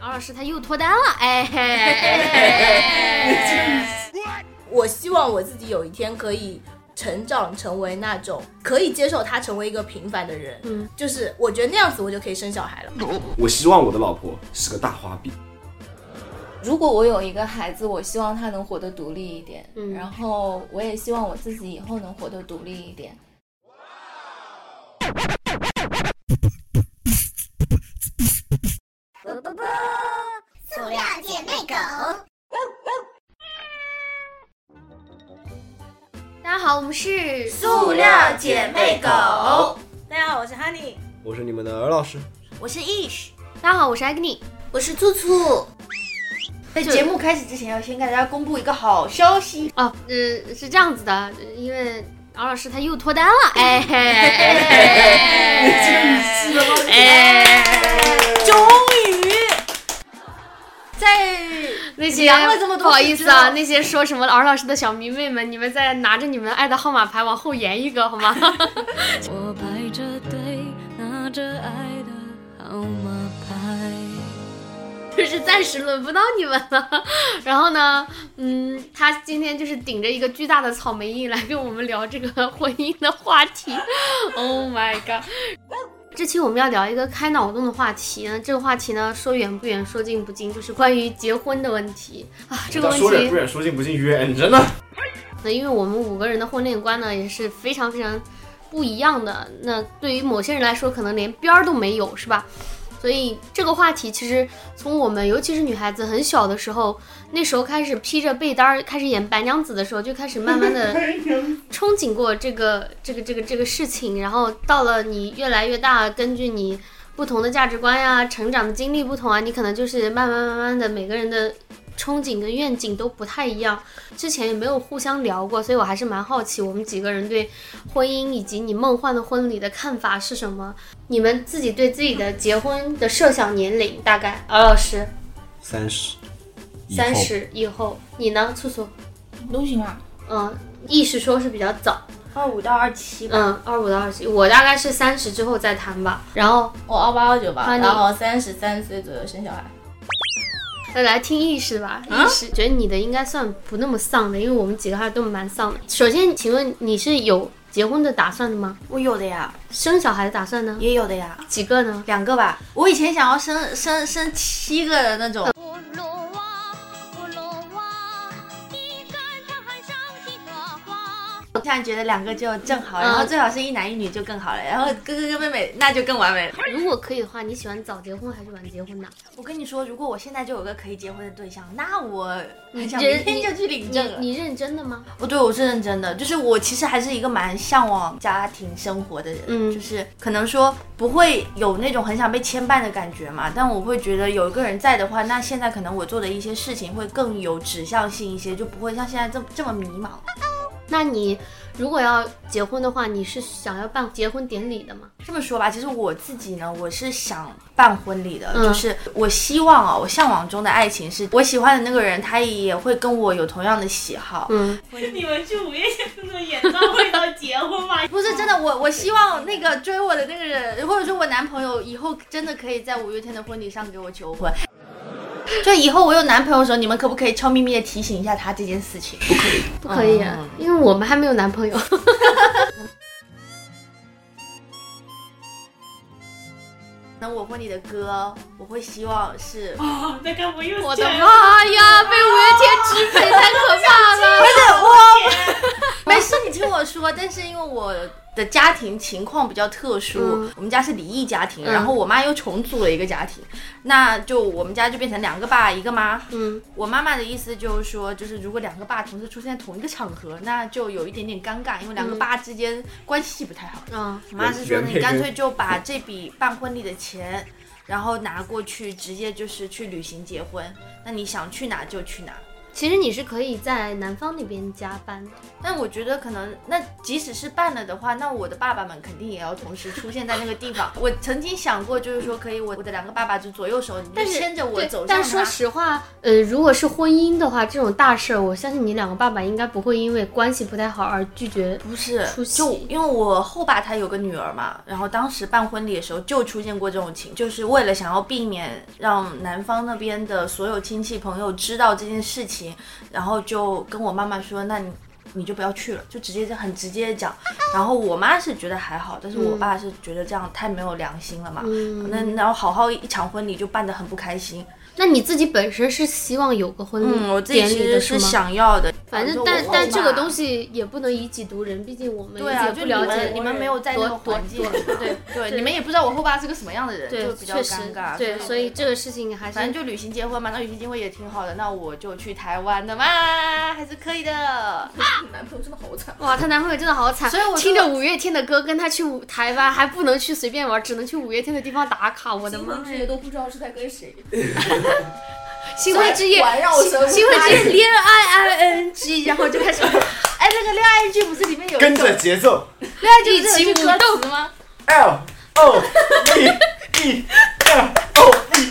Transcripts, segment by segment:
敖老师他又脱单了，哎嘿，我希望我自己有一天可以成长成为那种可以接受他成为一个平凡的人，嗯，就是我觉得那样子我就可以生小孩了。我希望我的老婆是个大花臂。如果我有一个孩子，我希望他能活得独立一点，嗯然后我也希望我自己以后能活得独立一点。塑料姐妹狗。大家好，我们是塑料姐妹狗大家好，我是 Honey。我是你们的尔老师。我是 Ish，大家好，我是 Agni。我是兔兔。在节目开始之前，要先给大家公布一个好消息。哦，呃，是这样子的，因为敖老师他又脱单了，哎嘿，哎，些凉了这么多不好意思啊，那些说什么儿老师的小迷妹们，你们再拿着你们爱的号码牌往后延一个好吗？我排着队，拿着爱的号码牌。就是暂时轮不到你们了。然后呢，嗯，他今天就是顶着一个巨大的草莓印来跟我们聊这个婚姻的话题。Oh my god！这期我们要聊一个开脑洞的话题呢，这个话题呢说远不远，说近不近，就是关于结婚的问题啊。这个问题说远不远，说近不近，远着呢。那因为我们五个人的婚恋观呢也是非常非常不一样的，那对于某些人来说可能连边儿都没有，是吧？所以这个话题其实从我们尤其是女孩子很小的时候，那时候开始披着被单儿开始演白娘子的时候，就开始慢慢的 憧憬过这个这个这个这个事情，然后到了你越来越大，根据你不同的价值观呀、成长的经历不同啊，你可能就是慢慢慢慢的每个人的憧憬跟愿景都不太一样。之前也没有互相聊过，所以我还是蛮好奇我们几个人对婚姻以及你梦幻的婚礼的看法是什么。你们自己对自己的结婚的设想年龄大概？敖老师三十，三十以后，你呢？素素，都行啊，嗯，意识说是比较早，二五到二七吧。嗯，二五到二七，我大概是三十之后再谈吧。然后我二八二九吧，然后三十三岁左右生小孩。再来听意识吧，意识觉得你的应该算不那么丧的，因为我们几个还都蛮丧的。首先，请问你是有结婚的打算的吗？我有的呀，生小孩的打算呢？也有的呀，几个呢？两个吧。我以前想要生生生七个的那种。不我现在觉得两个就正好，嗯然后最好是一男一女就更好了，然后哥哥跟妹妹那就更完美了。如果可以的话，你喜欢早结婚还是晚结婚呢？我跟你说，如果我现在就有个可以结婚的对象，那我很想认明天就去领证了。你你认真的吗？哦，对，我是认真的，就是我其实还是一个蛮向往家庭生活的人，嗯就是可能说不会有那种很想被牵绊的感觉嘛，但我会觉得有一个人在的话，那现在可能我做的一些事情会更有指向性一些，就不会像现在这么这么迷茫。那你如果要结婚的话，你是想要办结婚典礼的吗？这么说吧，其实我自己呢，我是想办婚礼的，嗯就是我希望啊，我向往中的爱情是我喜欢的那个人，他也会跟我有同样的喜好。嗯，你们去五月天的演唱会要结婚吗？不是真的，我我希望那个追我的那个人，或者说我男朋友以后真的可以在五月天的婚礼上给我求婚。就以后我有男朋友的时候，你们可不可以悄咪咪的提醒一下他这件事情？不可以。不可以啊，因为我们还没有男朋友。那我问你的歌，我会希望是，哦，那该不又我的妈呀，被五月天支配太可怕了！没事，你听我说。但是因为我的家庭情况比较特殊，嗯我们家是离异家庭，嗯然后我妈又重组了一个家庭，那就我们家就变成两个爸一个妈。嗯，我妈妈的意思就是说，就是如果两个爸同时出现在同一个场合，那就有一点点尴尬，因为两个爸之间关系不太好。嗯，我妈是说，你干脆就把这笔办婚礼的钱，然后拿过去，直接就是去旅行结婚。那你想去哪就去哪。其实你是可以在男方那边加班的。但我觉得可能，那即使是办了的话，那我的爸爸们肯定也要同时出现在那个地方。我曾经想过，就是说可以我我的两个爸爸就左右手，你但就牵着我走向但说。实话，呃，如果是婚姻的话，这种大事儿，我相信你两个爸爸应该不会因为关系不太好而拒绝。不是就因为我后爸他有个女儿嘛，然后当时办婚礼的时候就出现过这种情，就是为了想要避免让男方那边的所有亲戚朋友知道这件事情，然后就跟我妈妈说，那你。你就不要去了，就直接这很直接的讲。然后我妈是觉得还好，但是我爸是觉得这样太没有良心了嘛。嗯那然后好好一场婚礼就办得很不开心。那你自己本身是希望有个婚礼嗯，我自己典其实是吗？想要的，反正但但这个东西也不能以己度人，毕竟我们对啊，也就你们不了解你们没有在那个多环境对 对，你们也不知道我后爸是个什么样的人，对，就比较确实尴尬。对，所以这个事情还是反正就旅行结婚嘛，那旅行结婚也挺好的，那我就去台湾的嘛，还是可以的。男朋友真的好惨。哇，她男朋友真的好惨，所以我说听着五月天的歌，跟他去舞台湾，还不能去随便玩，只能去五月天的地方打卡。我的妈呀！都不知道是在跟谁。新婚之夜，新婚之夜，恋爱 i n g，然后就开始哎，那个恋爱 G 不是里面有跟着节奏。恋爱剧一起舞动词吗？，L O V E L O V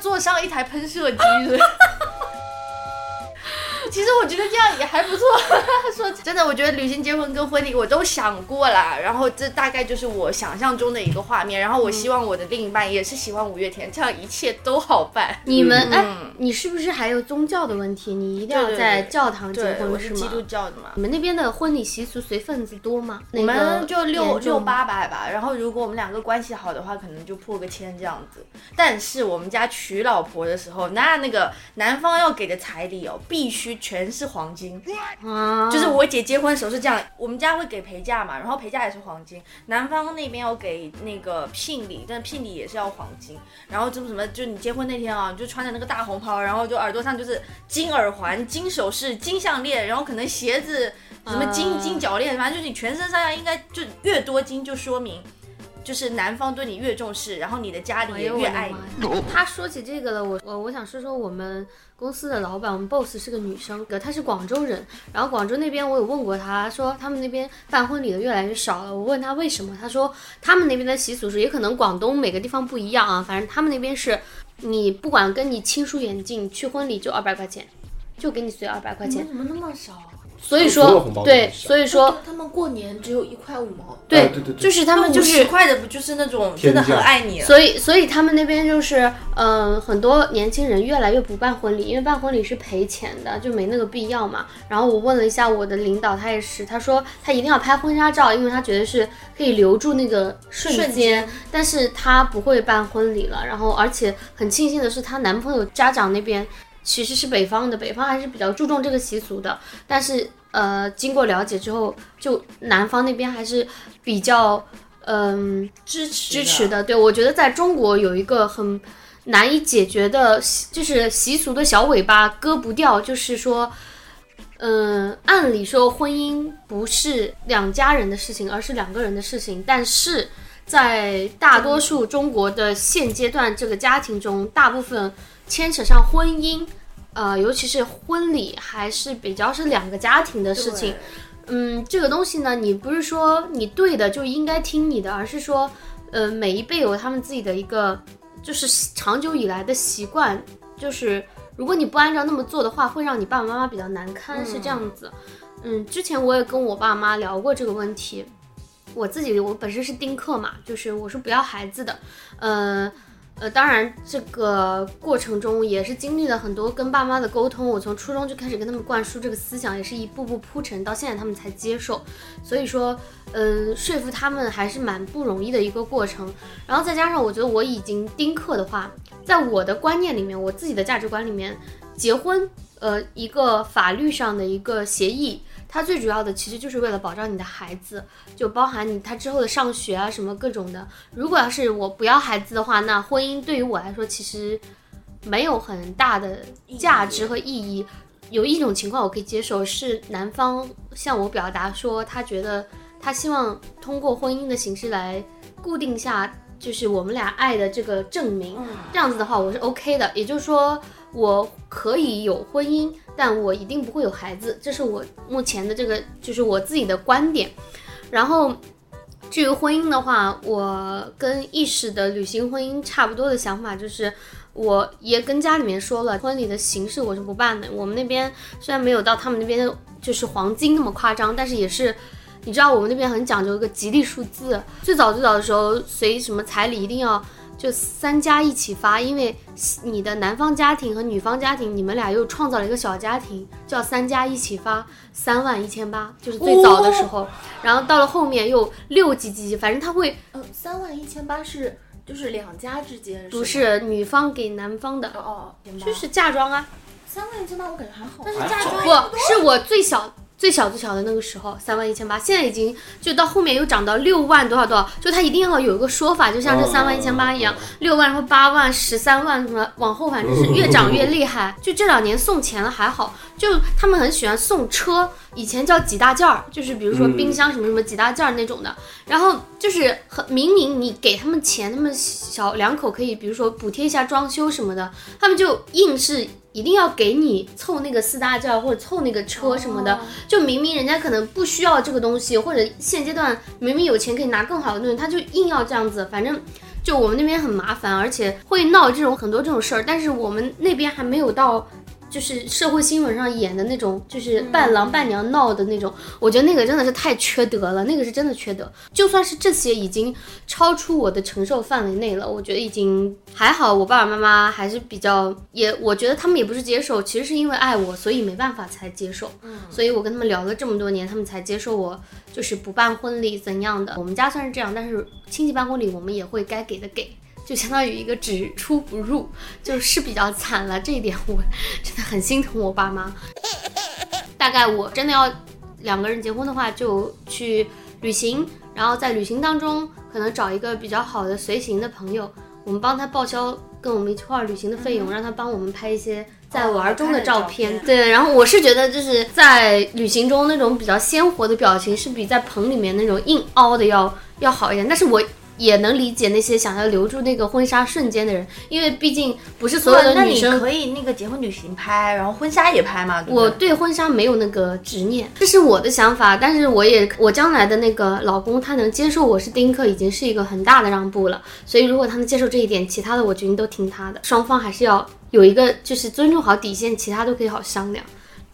坐上一台喷射机。其实我觉得这样也还不错。说真的，我觉得旅行、结婚跟婚礼我都想过啦。然后这大概就是我想象中的一个画面。然后我希望我的另一半也是喜欢五月天，这样一切都好办。你们哎嗯，你是不是还有宗教的问题？你一定要在教堂结婚吗？是基督教的嘛。你们那边的婚礼习俗随份子多吗？我们就六六八百吧，然后如果我们两个关系好的话，可能就破个千这样子。但是我们家娶老婆的时候，那那个男方要给的彩礼哦，必须全是黄金。啊，就是我姐结婚的时候是这样，我们家会给陪嫁嘛，然后陪嫁也是黄金，男方那边要给那个聘礼，但聘礼也是要黄金，然后就什么，就你结婚那天啊，你就穿着那个大红袍，然后就耳朵上就是金耳环、金首饰、金项链，然后可能鞋子什么金、啊金脚链，反正就是你全身上下应该就越多金，就说明就是男方对你越重视，然后你的家里也越爱你。他说起这个了，我我我想说说我们公司的老板，我们 boss 是个女生，她是广州人。然后广州那边我有问过她，说他们那边办婚礼的越来越少了。我问她为什么，她说他们那边的习俗是，也可能广东每个地方不一样啊，反正他们那边是，你不管跟你亲疏远近，去婚礼就二百块钱，就给你随二百块钱。怎么那么少？所以说对，所以说他们过年只有一块五毛。对对对对就是他们就是十块的不就是那种真的很爱你？所以，所以他们那边就是，嗯、很多年轻人越来越不办婚礼，因为办婚礼是赔钱的，就没那个必要嘛。然后我问了一下我的领导，他也是，他说他一定要拍婚纱照，因为他觉得是可以留住那个瞬间，瞬间但是他不会办婚礼了。然后，而且很庆幸的是，她男朋友家长那边其实是北方的，北方还是比较注重这个习俗的，但是呃，经过了解之后，就南方那边还是比较。嗯，支持支持的。对我觉得在中国有一个很难以解决的，就是习俗的小尾巴割不掉，就是说，嗯，按理说婚姻不是两家人的事情，而是两个人的事情，但是在大多数中国的现阶段这个家庭中，大部分牵扯上婚姻。呃，尤其是婚礼，还是比较是两个家庭的事情。嗯，这个东西呢，你不是说你对的就应该听你的，而是说，呃，每一辈有他们自己的一个，就是长久以来的习惯，就是如果你不按照那么做的话，会让你爸爸妈妈比较难堪，是这样子。嗯，之前我也跟我爸妈聊过这个问题，我自己我本身是丁克嘛，就是我是不要孩子的，呃。呃，当然，这个过程中也是经历了很多跟爸妈的沟通。我从初中就开始跟他们灌输这个思想，也是一步步铺陈，到现在他们才接受。所以说，嗯，说服他们还是蛮不容易的一个过程。然后再加上，我觉得我已经丁克的话，在我的观念里面，我自己的价值观里面，结婚，呃，一个法律上的一个协议，它最主要的其实就是为了保障你的孩子，就包含你他之后的上学啊什么各种的。如果要是我不要孩子的话，那婚姻对于我来说其实没有很大的价值和意义。有一种情况我可以接受，是男方向我表达说，他觉得他希望通过婚姻的形式来固定下，就是我们俩爱的这个证明。这样子的话，我是 OK 的。也就是说，我可以有婚姻，但我一定不会有孩子，这是我目前的这个，就是我自己的观点。然后，至于婚姻的话，我跟意识的旅行婚姻差不多的想法，就是我也跟家里面说了，婚礼的形式我是不办的。我们那边虽然没有到他们那边就是黄金那么夸张，但是也是。你知道我们那边很讲究一个吉利数字，最早最早的时候随什么彩礼一定要就三家一起发，因为你的男方家庭和女方家庭，你们俩又创造了一个小家庭，叫三家一起发三万一千八，就是最早的时候。然后到了后面又六级几几，反正他会呃，三万一千八是就是两家之间不是女方给男方的，哦，就是嫁妆啊，三万一千八，我感觉还好。但是嫁妆不是我最小。最小最小的那个时候，三万一千八，现在已经就到后面又涨到六万多少多少，就他一定要有一个说法，就像这哦三万一千八一样，六万然后八万、十三万什么，往后反正是越涨越厉害。就这两年送钱了还好，就他们很喜欢送车，以前叫几大件儿，就是比如说嗯冰箱什么什么几大件儿那种的，然后就是很明明你给他们钱，他们小两口可以比如说补贴一下装修什么的，他们就硬是一定要给你凑那个四大件儿或者凑那个车什么的，就明明人家可能不需要这个东西，或者现阶段明明有钱可以拿更好的东西，他就硬要这样子，反正。就我们那边很麻烦，而且会闹这种很多这种事儿，但是我们那边还没有到，就是社会新闻上演的那种，就是伴郎伴娘闹的那种。我觉得那个真的是太缺德了，那个是真的缺德。就算是这些已经超出我的承受范围内了，我觉得已经还好。我爸爸妈妈还是比较也，我觉得他们也不是接受，其实是因为爱我，所以没办法才接受。嗯，所以我跟他们聊了这么多年，他们才接受我，就是不办婚礼怎样的。我们家算是这样，但是亲戚办婚礼我们也会该给的给。就相当于一个只出不入，就是比较惨了。这一点我真的很心疼我爸妈。大概我真的要两个人结婚的话，就去旅行，然后在旅行当中可能找一个比较好的随行的朋友，我们帮他报销跟我们一块儿旅行的费用，让他帮我们拍一些在玩中的照片。对，然后我是觉得就是在旅行中那种比较鲜活的表情，是比在棚里面那种硬凹的要要好一点。但是我。也能理解那些想要留住那个婚纱瞬间的人，因为毕竟不是所有的那你女生可以那个结婚旅行拍，然后婚纱也拍嘛。对对我对婚纱没有那个执念，这是我的想法。但是我也，我将来的那个老公他能接受我是丁克，已经是一个很大的让步了。所以如果他能接受这一点，其他的我决定都听他的。双方还是要有一个就是尊重好底线，其他都可以好商量。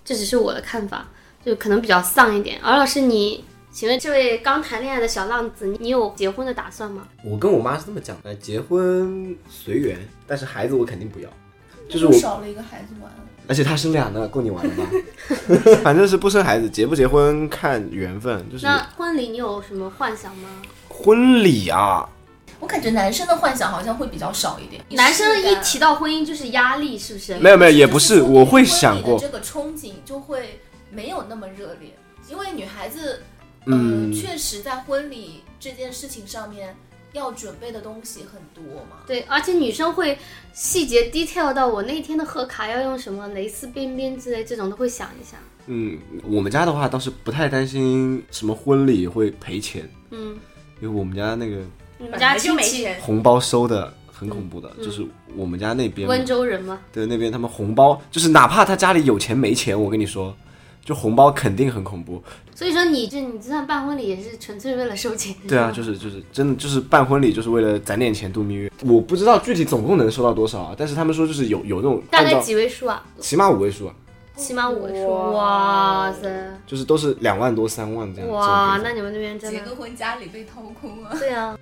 这只是我的看法，就可能比较丧一点。敖老师你。请问这位刚谈恋爱的小浪子，你有结婚的打算吗？我跟我妈是这么讲的，结婚随缘，但是孩子我肯定不要，就是我，少了一个孩子玩了。而且他生俩呢，够你玩了吧？反正是不生孩子，结不结婚看缘分，就是那婚礼你有什么幻想吗？婚礼啊，我感觉男生的幻想好像会比较少一点。男生一提到婚姻就是压力，是不是？没有没有，也不是，我会想过的，这个憧憬就会没有那么热烈，因为女孩子，嗯呃，确实在婚礼这件事情上面要准备的东西很多嘛。对，而且女生会细节 detail 到我那天的贺卡要用什么蕾丝边边之类，这种都会想一下。嗯，我们家的话倒是不太担心什么婚礼会赔钱，嗯，因为我们家那个你们家就亲戚没钱。红包收的很恐怖的，就是我们家那边温州人吗？对那边他们红包，就是哪怕他家里有钱没钱，我跟你说，就红包肯定很恐怖。所以说你这你就算办婚礼也是纯粹为了收钱。对啊，就是就是真的就是办婚礼就是为了攒点钱度蜜月。我不知道具体总共能收到多少啊，但是他们说就是有有那种大概几位数啊？起码五位数啊，起码五位数。哇塞，就是都是两万多三万这样。哇，那你们那边真的结个婚家里被掏空了。对啊，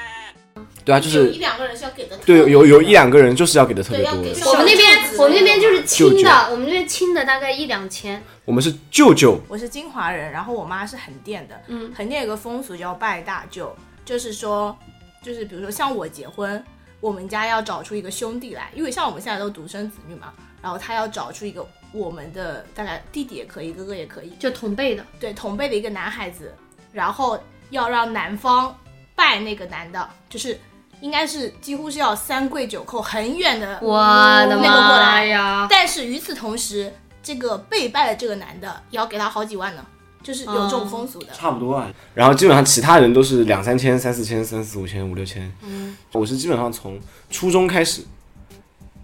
对啊，就是有一两个人是要给的，对有有一两个人就是要给的特别多。我们那边我们那边就是轻舅舅的，我们那边轻的大概一两千。我们是舅舅，我是金华人，然后我妈是横店的。嗯横店有个风俗叫拜大舅，就是说，就是比如说像我结婚，我们家要找出一个兄弟来，因为像我们现在都独生子女嘛，然后他要找出一个我们的大概弟弟也可以，哥哥也可以，就同辈的，对同辈的一个男孩子，然后要让男方拜那个男的，就是应该是几乎是要三跪九叩很远的我的那个过妈来。呀！但是与此同时，这个被拜的这个男的也要给他好几万呢，就是有这种风俗的。差不多啊。然后基本上其他人都是两三千、三四千、三四五千、五六千。嗯，我是基本上从初中开始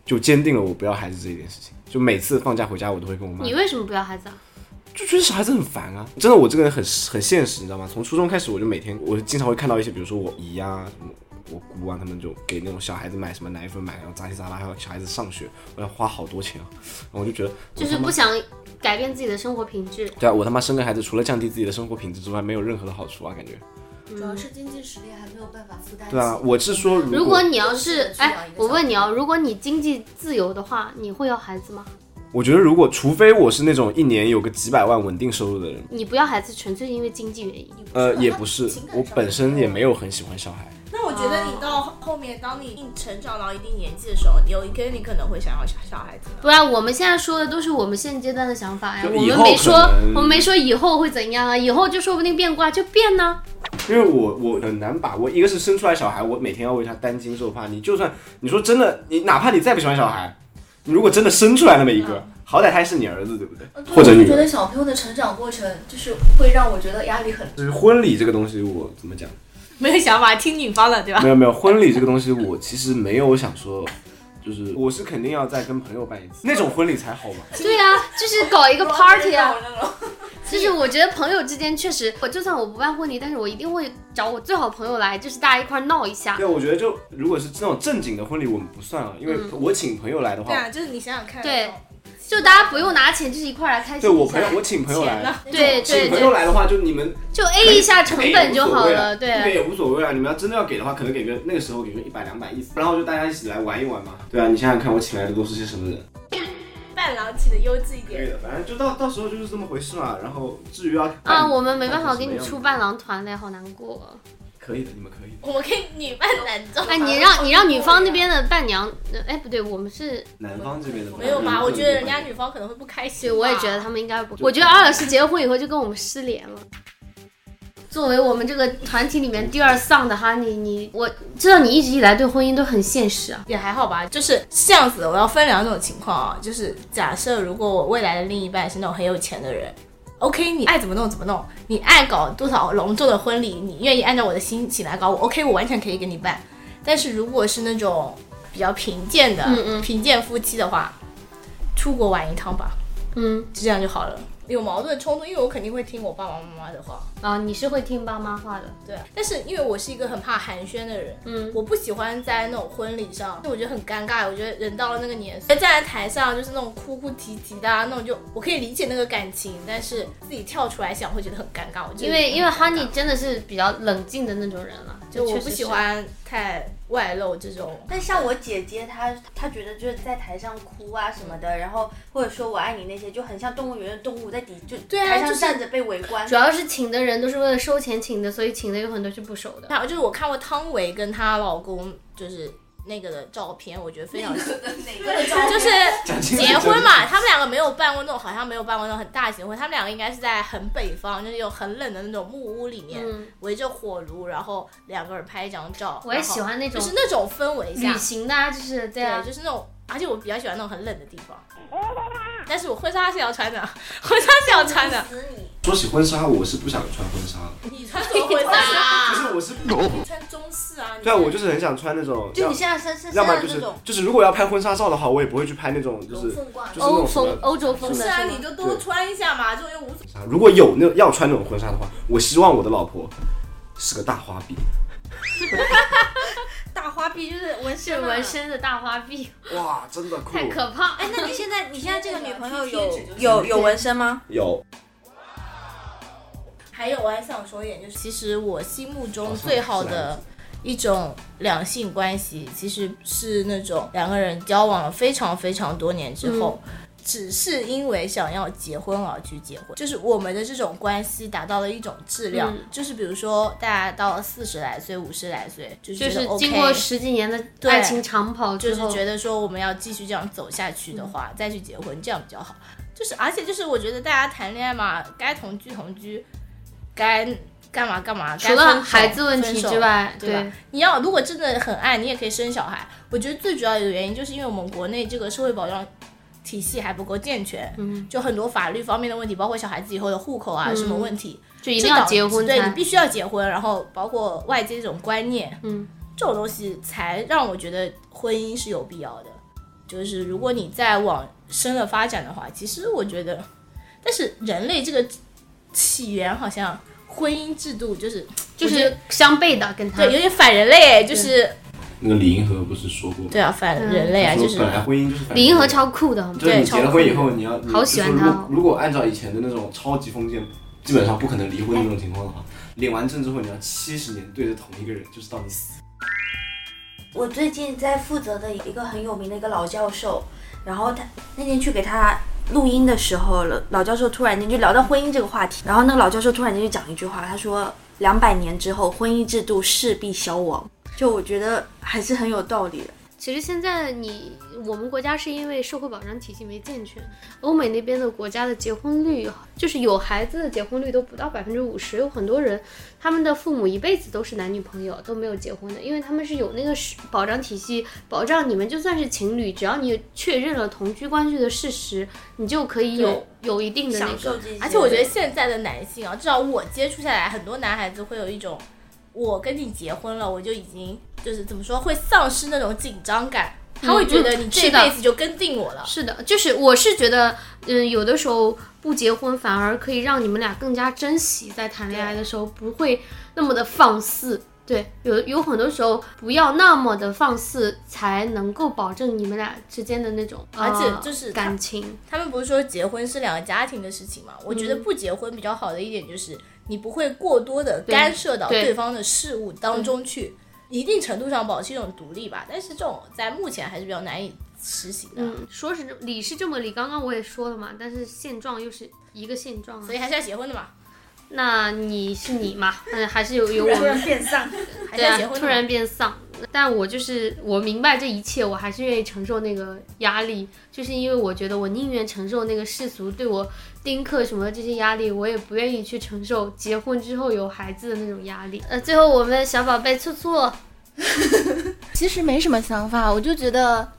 就坚定了我不要孩子这一件事情。就每次放假回家，我都会跟我妈你为什么不要孩子啊？就觉得小孩子很烦啊！真的，我这个人很很现实，你知道吗？从初中开始，我就每天，我经常会看到一些，比如说我姨啊、什么我姑啊，他们就给那种小孩子买什么奶粉买，然后杂七杂八，还有小孩子上学，我要花好多钱啊！然后我就觉得，就是不想改变自己的生活品质。对啊，我他妈生个孩子，除了降低自己的生活品质之外，没有任何的好处啊，感觉。主要是经济实力还没有办法负担。对啊，我是说，如如果你要是哎我问你啊，如果你经济自由的话，你会要孩子吗？我觉得如果除非我是那种一年有个几百万稳定收入的人，你不要孩子纯粹因为经济原因。呃，也不是我本身也没有很喜欢小孩。那我觉得你到后面，当你成长到一定年纪的时候，有一天你可能会想要小小孩子的。不然我们现在说的都是我们现阶段的想法呀，我们没说我们没说以后会怎样啊，以后就说不定变卦就变呢。因为我我很难把握，一个是生出来小孩，我每天要为他担惊受怕。你就算你说真的，你哪怕你再不喜欢小孩，你如果真的生出来那么一个，好歹他还是你儿子，对不对？或者你觉。得小朋友的成长过程就是会让我觉得压力很就是婚礼这个东西，我怎么讲？没有想法，听女方的，对吧没？有没有，婚礼这个东西，我其实没有想说，就是我是肯定要再跟朋友办一次，那种婚礼才好嘛。对啊，就是搞一个 party 啊。就是我觉得朋友之间确实，我就算我不办婚礼，但是我一定会找我最好朋友来，就是大家一块儿闹一下。对，我觉得就如果是这种正经的婚礼，我们不算了，因为我请朋友来的话，对啊，就是你想想看，对就大家不用拿钱，就是一块儿来开心。对我朋友，我请朋友来对对请朋友，来的话，就你们就 A 一下成本就好了。这边对，也无所谓啊。你们要真的要给的话，可能给个那个时候给个一百两百意思，然后就大家一起来玩一玩嘛。对啊，你想想看，我请来的都是些什么人？伴郎请的优质一点。可以的，反正就到到时候就是这么回事嘛。然后至于要啊，我们没办法给你出伴郎团嘞，好难过。可以的，你们可以。我们可以女扮男装。哎，你让你让女方那边的伴娘，呃哎不对，我们是，男方这边的没有吧？我觉得人家女方可能会不开心。我也觉得他们应该不。我觉得阿老师结了婚以后就跟我们失联了。作为我们这个团体里面第二丧的哈尼，你我知道你一直以来对婚姻都很现实啊。也还好吧，就是这样子的。我要分两种情况啊，就是假设如果我未来的另一半是那种很有钱的人，OK，你爱怎么弄怎么弄，你爱搞多少隆重的婚礼，你愿意按照我的心情来搞，我 OK，我完全可以给你办。但是如果是那种比较贫贱的、嗯嗯贫贱夫妻的话，出国玩一趟吧，嗯，就这样就好了。有矛盾冲突，因为我肯定会听我爸爸妈妈的话。啊，你是会听爸妈话的。对，但是因为我是一个很怕寒暄的人，嗯，我不喜欢在那种婚礼上，就我觉得很尴尬。我觉得人到了那个年岁，站在台上就是那种哭哭啼啼的、啊、那种就，我可以理解那个感情，但是自己跳出来想会觉得很尴尬。我觉得因为因为 Honey 真的是比较冷静的那种人了，就我不。喜欢太外露这种。但像我姐姐，她她觉得就是在台上哭啊什么的，然后或者说我爱你那些，就很像动物园的动物在底就对啊台上就站着被围观主。要是请的人都是为了收钱请的，所以请的有很多是不熟的。还有就是我看过汤唯跟她老公就是那个的照片，我觉得非常哪个照就是结婚嘛，他们两个没有办过那种，好像没有办过那种很大型婚，他们两个应该是在很北方，就是有很冷的那种木屋里面，嗯围着火炉，然后两个人拍一张照。我也喜欢那种就是那种氛围下旅，行的啊，就是对啊对，，就是那种，而且我比较喜欢那种很冷的地方。但是我婚纱是要穿的，婚纱是要穿的。说起婚纱，我是不想穿婚纱的，你穿什么婚纱啊？就是我是，你穿中式啊？对啊，我就是很想穿那种，就你现在身身要么就是上的那种，就是如果要拍婚纱照的话，我也不会去拍那种就是欧风欧洲风的是啊，你就多穿一下嘛，这种又无所谓。如果有那要穿那种婚纱的话，我希望我的老婆是个大花臂，大花臂就是纹身啊，纹身的大花臂，哇，真的酷，太可怕。哎，那你现在你现在这个女朋友有有有纹身吗？有还有，我还想说一点，就是其实我心目中最好的一种两性关系，其实是那种两个人交往了非常非常多年之后。只是因为想要结婚而去结婚，就是我们的这种关系达到了一种质量。嗯就是比如说，大家到了四十来岁、五十来岁，就是就是 OK, 经过十几年的对爱情长跑之后，就是觉得说我们要继续这样走下去的话，再去结婚，这样比较好。就是而且就是我觉得大家谈恋爱嘛，该同居同居，该干嘛干嘛，除了孩子问题之外，对吧？你要如果真的很爱，你也可以生小孩。我觉得最主要的原因就是因为我们国内这个社会保障体系还不够健全，嗯，就很多法律方面的问题，包括小孩子以后的户口啊、嗯什么问题，就一定要结婚对你必须要结婚，然后包括外界这种观念，嗯，这种东西才让我觉得婚姻是有必要的。就是如果你再往深了发展的话，其实我觉得，但是人类这个起源好像婚姻制度就是 就是相悖的，跟他对有点反人类，就是那个李银河不是说过吗？对啊反人类啊，就是本来婚姻就是反李银河超酷的，就是你对结了婚以后，你要好喜欢他哦如果按照以前的那种超级封建，基本上不可能离婚的那种情况的话，领完证之后你要七十年对着同一个人，就是到你死。我最近在负责的一个很有名的一个老教授，然后他那天去给他录音的时候，老老教授突然间就聊到婚姻这个话题，然后那个老教授突然间就讲一句话，他说两百年之后婚姻制度势必消亡，就我觉得还是很有道理的。其实现在你我们国家是因为社会保障体系没健全，欧美那边的国家的结婚率，就是有孩子的结婚率都不到百分之五十，有很多人他们的父母一辈子都是男女朋友都没有结婚的，因为他们是有那个是保障体系保障你们就算是情侣，只要你确认了同居关系的事实，你就可以有有一定的那个。而且我觉得现在的男性啊，至少我接触下来，很多男孩子会有一种，我跟你结婚了，我就已经就是怎么说，会丧失那种紧张感。他会觉得你这辈子就跟定我了。是的，就是我是觉得，嗯，有的时候不结婚反而可以让你们俩更加珍惜在谈恋爱的时候，不会那么的放肆。对，有有很多时候不要那么的放肆，才能够保证你们俩之间的那种，而且呃就是他感情。他们不是说结婚是两个家庭的事情嘛？我觉嗯得不结婚比较好的一点就是，你不会过多的干涉到对对方的事物当中去，一定程度上保持一种独立吧。但是这种在目前还是比较难以实行的，嗯，说是这理是这么理，刚刚我也说了嘛，但是现状又是一个现状啊所。以还是要结婚的嘛。那你是你嘛？嗯，还是有有我们变丧，对啊。突然变丧。但我就是我明白这一切，我还是愿意承受那个压力，就是因为我觉得我宁愿承受那个世俗对我丁克什么这些压力，我也不愿意去承受结婚之后有孩子的那种压力。呃，最后我们小宝贝醋醋，其实没什么想法，我就觉得，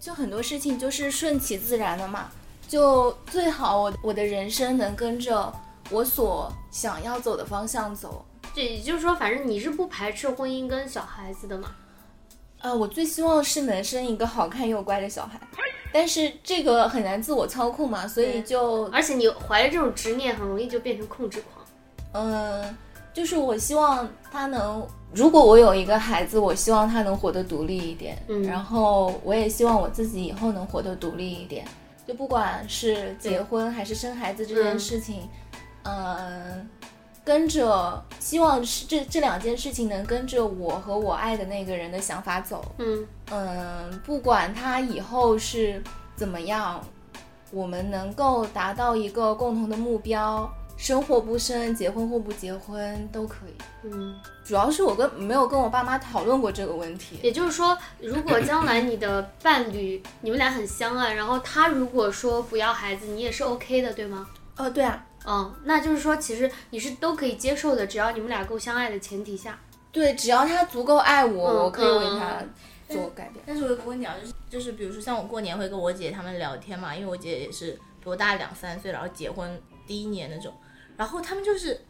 就很多事情就是顺其自然的嘛，就最好我我的人生能跟着我所想要走的方向走。这也就是说，反正你是不排斥婚姻跟小孩子的嘛？啊，我最希望是能生一个好看又乖的小孩，但是这个很难自我操控嘛，所以就而且你怀着这种执念，很容易就变成控制狂。嗯，就是我希望他能，如果我有一个孩子，我希望他能活得独立一点，嗯然后我也希望我自己以后能活得独立一点，就不管是结婚还是生孩子这件事情，嗯。跟着，希望是这这两件事情能跟着我和我爱的那个人的想法走。嗯嗯，不管他以后是怎么样，我们能够达到一个共同的目标，生或不生，结婚或不结婚都可以。嗯。主要是我跟没有跟我爸妈讨论过这个问题。也就是说，如果将来你的伴侣你们俩很相爱，然后他如果说不要孩子，你也是 OK 的，对吗？哦，对啊，嗯，那就是说，其实你是都可以接受的，只要你们俩够相爱的前提下。对，只要他足够爱我，嗯我可以为嗯他做改变。但是我有个问题啊，就是就是比如说像我过年会跟我姐她们聊天嘛，因为我姐也是比我大两三岁，然后结婚第一年那种，然后他们就是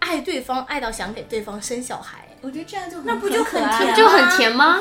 爱对方爱到想给对方生小孩，我觉得这样就那不就很甜啊就很甜吗？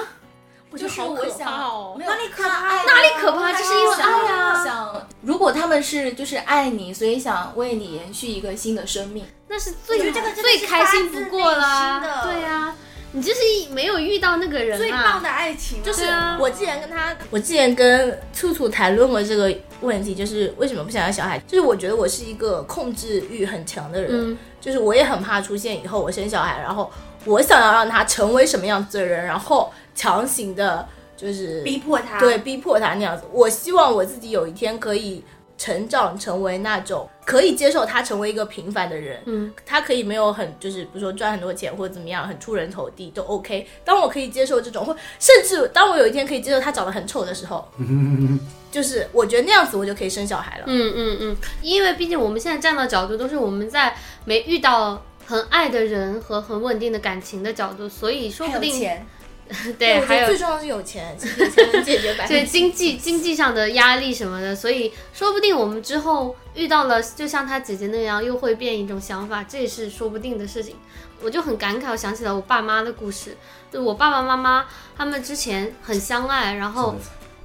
我就是好可我想怕哦。哪里可怕？哪里可怕？这是因为想爱啊，想，如果他们是就是爱你，所以想为你延续一个新的生命，那是最最开心不过啦。发自内心的对呀、你就是没有遇到那个人啊。最棒的爱情就是啊我之前跟他，我之前跟兔兔谈论过这个问题，就是为什么不想要小孩？就是我觉得我是一个控制欲很强的人，嗯就是我也很怕出现以后我生小孩，然后我想要让他成为什么样子的人，然后强行的，就是逼迫他，对，逼迫他那样子。我希望我自己有一天可以成长成为那种可以接受他成为一个平凡的人，嗯，他可以没有很就是比如说赚很多钱或者怎么样很出人头地都 OK。当我可以接受这种，或甚至当我有一天可以接受他长得很丑的时候，就是我觉得那样子我就可以生小孩了。嗯嗯嗯，因为毕竟我们现在站的角度都是我们在没遇到很爱的人和很稳定的感情的角度，所以说不定钱，对，还有最重要是有钱，才能解决百分对 经济经济上的压力什么的，所以说不定我们之后遇到了，就像他姐姐那样，又会变一种想法，这也是说不定的事情。我就很感慨，我想起了我爸妈的故事，就我爸爸妈妈他们之前很相爱，然后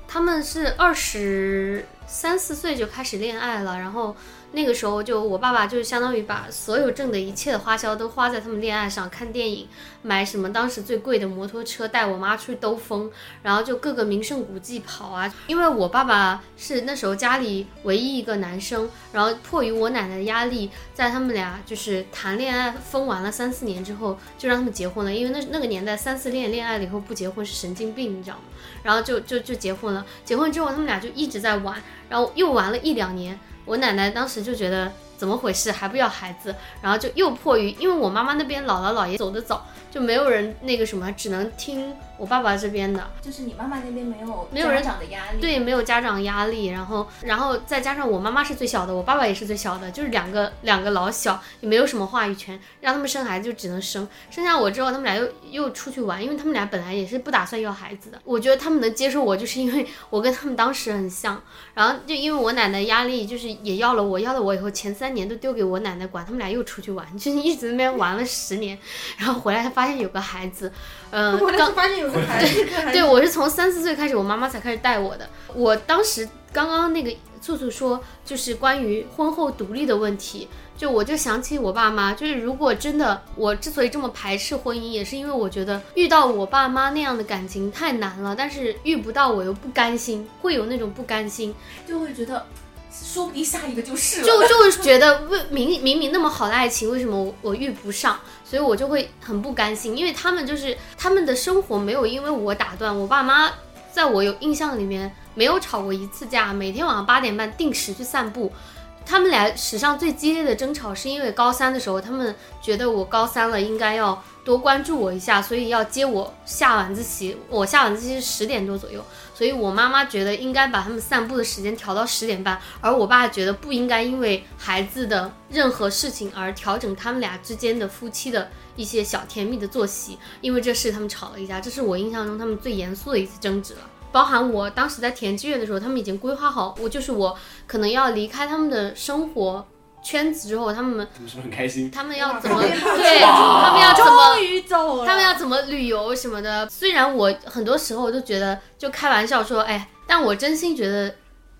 他们是二十三四岁就开始恋爱了，然后那个时候就我爸爸就是相当于把所有挣的一切的花销都花在他们恋爱上，看电影，买什么当时最贵的摩托车，带我妈出去兜风，然后就各个名胜古迹跑啊。因为我爸爸是那时候家里唯一一个男生，然后迫于我奶奶的压力，在他们俩就是谈恋爱分完了三四年之后，就让他们结婚了。因为那那个年代三四恋恋爱了以后不结婚是神经病，你知道吗？然后就就就结婚了。结婚之后他们俩就一直在玩，然后又玩了一两年。我奶奶当时就觉得怎么回事，还不要孩子，然后就又迫于，因为我妈妈那边姥姥姥爷走得早，就没有人那个什么，只能听我爸爸这边的。就是你妈妈那边没有没有人家长的压力，对，没有家长压力，然后，然后再加上我妈妈是最小的，我爸爸也是最小的，就是两个两个老小，也没有什么话语权，让他们生孩子就只能生。生下我之后，他们俩又又出去玩，因为他们俩本来也是不打算要孩子的。我觉得他们能接受我，就是因为我跟他们当时很像，然后就因为我奶奶压力，就是也要了我，要了我以后，前三年都丢给我奶奶管，他们俩又出去玩，就是一直在那边玩了十年，然后回来发现有个孩子，嗯、我刚发现有个孩子，对，我是从三四岁开始，我妈妈才开始带我的。我当时刚刚那个素素说，就是关于婚后独立的问题，就我就想起我爸妈，就是如果真的我之所以这么排斥婚姻，也是因为我觉得遇到我爸妈那样的感情太难了，但是遇不到我又不甘心，会有那种不甘心，就会觉得说不定下一个就是了。就就是觉得为明明明那么好的爱情，为什么我我遇不上？所以我就会很不甘心，因为他们就是他们的生活没有因为我打断。我爸妈在我有印象里面没有吵过一次架，每天晚上八点半定时去散步。他们俩史上最激烈的争吵是因为高三的时候，他们觉得我高三了应该要多关注我一下，所以要接我下晚自习。我下晚自习是十点多左右，所以我妈妈觉得应该把他们散步的时间调到十点半，而我爸觉得不应该因为孩子的任何事情而调整他们俩之间的夫妻的一些小甜蜜的作息，因为这事他们吵了一架，这是我印象中他们最严肃的一次争执了。包含我当时在填志愿的时候，他们已经规划好，我就是我可能要离开他们的生活圈子之后，他们他们是不是很开心？他们要怎么对，他们要怎么终于走了，他们要怎么旅游什么的。虽然我很多时候都觉得就开玩笑说，哎，但我真心觉得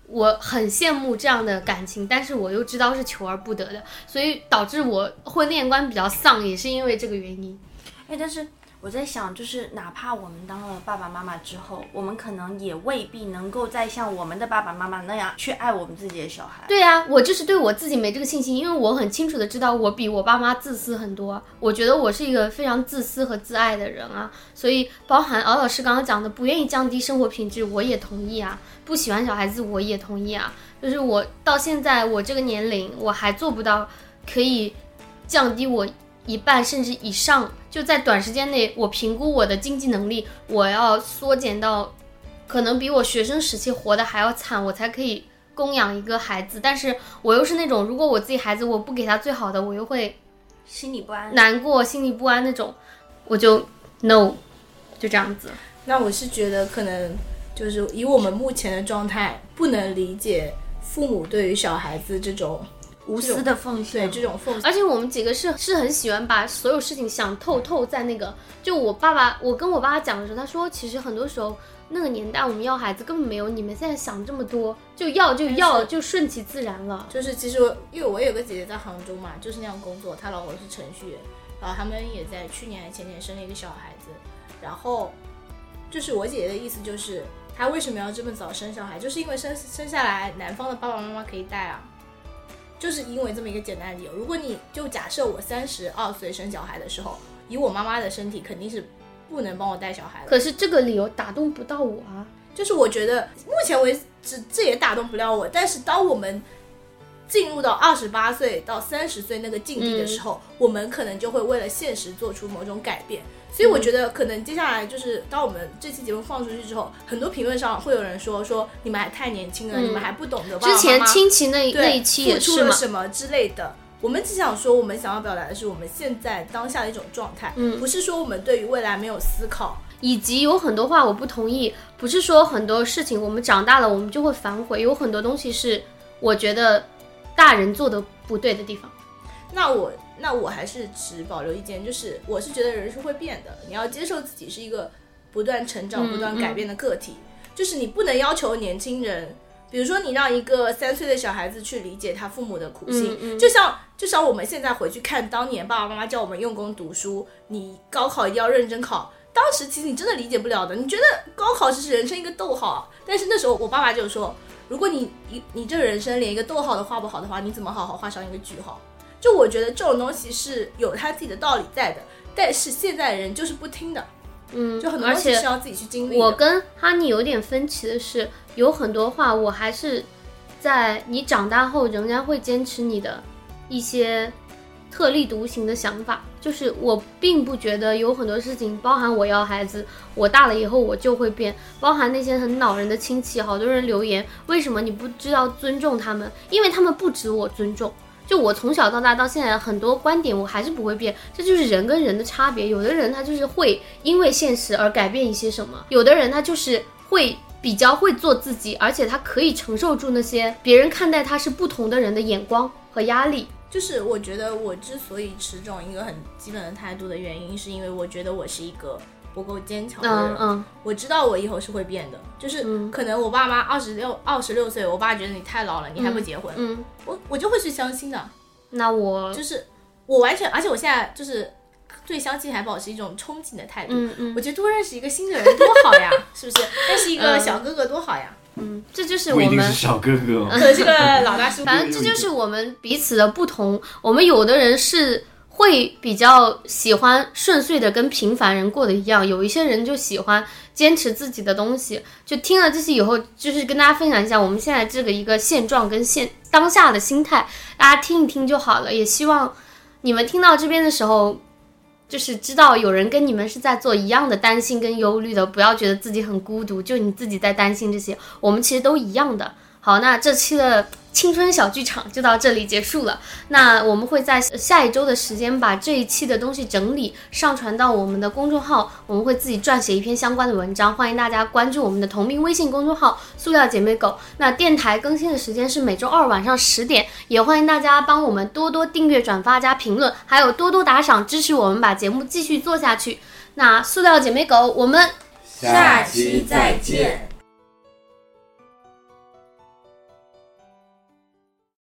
我很羡慕这样的感情，但是我又知道是求而不得的，所以导致我婚恋观比较丧，也是因为这个原因。哎，但是我在想，就是哪怕我们当了爸爸妈妈之后，我们可能也未必能够再像我们的爸爸妈妈那样去爱我们自己的小孩。对呀、我就是对我自己没这个信心，因为我很清楚的知道我比我爸妈自私很多。我觉得我是一个非常自私和自爱的人啊，所以包含敖老师刚刚讲的不愿意降低生活品质，我也同意啊。不喜欢小孩子，我也同意啊。就是我到现在我这个年龄，我还做不到可以降低我一半甚至以上，就在短时间内，我评估我的经济能力，我要缩减到可能比我学生时期活得还要惨，我才可以供养一个孩子。但是我又是那种，如果我自己孩子我不给他最好的，我又会心里不安。难过、心里不安那种，我就 no，就这样子。那我是觉得可能就是以我们目前的状态，不能理解父母对于小孩子这种无私的奉对献，这种奉献。而且我们几个是是很喜欢把所有事情想透透，在那个就我爸爸，我跟我爸爸讲的时候，他说其实很多时候那个年代我们要孩子根本没有你们现在想这么多，就要就要就顺其自然了。就是其实我因为我有个姐姐在杭州嘛，就是那样工作，她老公是程序员，然后他们也在去年还前年生了一个小孩子，然后就是我姐姐的意思就是，她为什么要这么早生小孩，就是因为生生下来男方的爸爸妈妈可以带啊，就是因为这么一个简单的理由。如果你就假设我三十二岁生小孩的时候，以我妈妈的身体肯定是不能帮我带小孩的，可是这个理由打动不到我啊。就是我觉得目前为止这也打动不了我，但是当我们进入到二十八岁到三十岁那个境地的时候，我们可能就会为了现实做出某种改变。所以我觉得可能接下来就是当我们这期节目放出去之后，很多评论上会有人说说你们还太年轻了，嗯你们还不懂得爸爸之前亲戚那对那一期也付出是，了什么之类的。我们只想说，我们想要表达的是我们现在当下的一种状态，嗯不是说我们对于未来没有思考。以及有很多话我不同意，不是说很多事情我们长大了我们就会反悔，有很多东西是我觉得大人做的不对的地方。那我那我还是持保留意见，就是我是觉得人是会变的，你要接受自己是一个不断成长、嗯不断改变的个体，就是你不能要求年轻人。比如说，你让一个三岁的小孩子去理解他父母的苦心，嗯嗯就像就像我们现在回去看当年爸爸妈妈叫我们用功读书，你高考一定要认真考。当时其实你真的理解不了的，你觉得高考只是人生一个逗号啊，但是那时候我爸爸就说，如果你你你这个人生连一个逗号都画不好的话，你怎么好好画上一个句号？就我觉得这种东西是有它自己的道理在的，但是现在人就是不听的，嗯，就很多东西是要自己去经历的。我跟哈尼有点分歧的是，有很多话我还是在你长大后仍然会坚持你的一些特立独行的想法。就是我并不觉得有很多事情，包含我要孩子，我大了以后我就会变，包含那些很恼人的亲戚，好多人留言，为什么你不知道尊重他们？因为他们不值我尊重。就我从小到大到现在很多观点我还是不会变，这就是人跟人的差别。有的人他就是会因为现实而改变一些什么，有的人他就是会比较会做自己，而且他可以承受住那些别人看待他是不同的人的眼光和压力。就是我觉得我之所以持这种一个很基本的态度的原因，是因为我觉得我是一个不够坚强的人。嗯嗯我知道我以后是会变的，就是嗯可能我爸妈二十六二十六岁，我爸觉得你太老了，你还不结婚，嗯，我我就会去相亲的，那我就是我完全，而且我现在就是对相亲还保持一种憧憬的态度。嗯嗯我觉得多认识一个新的人多好呀，是不是？认识一个嗯小哥哥多好呀。嗯，这就是我们小哥哥哦。可是个老大叔，反正这就是我们彼此的不同。我们有的人是会比较喜欢顺遂的，跟平凡人过的一样；有一些人就喜欢坚持自己的东西。就听了这些以后，就是跟大家分享一下我们现在这个一个现状跟现当下的心态，大家听一听就好了。也希望你们听到这边的时候。就是知道有人跟你们是在做一样的担心跟忧虑的，不要觉得自己很孤独，就你自己在担心这些，我们其实都一样的。好，那这期的青春小剧场就到这里结束了。那我们会在下一周的时间把这一期的东西整理上传到我们的公众号，我们会自己撰写一篇相关的文章，欢迎大家关注我们的同名微信公众号“塑料姐妹狗”。那电台更新的时间是每周二晚上十点，也欢迎大家帮我们多多订阅、转发加评论，还有多多打赏支持我们把节目继续做下去。那塑料姐妹狗，我们下期再见。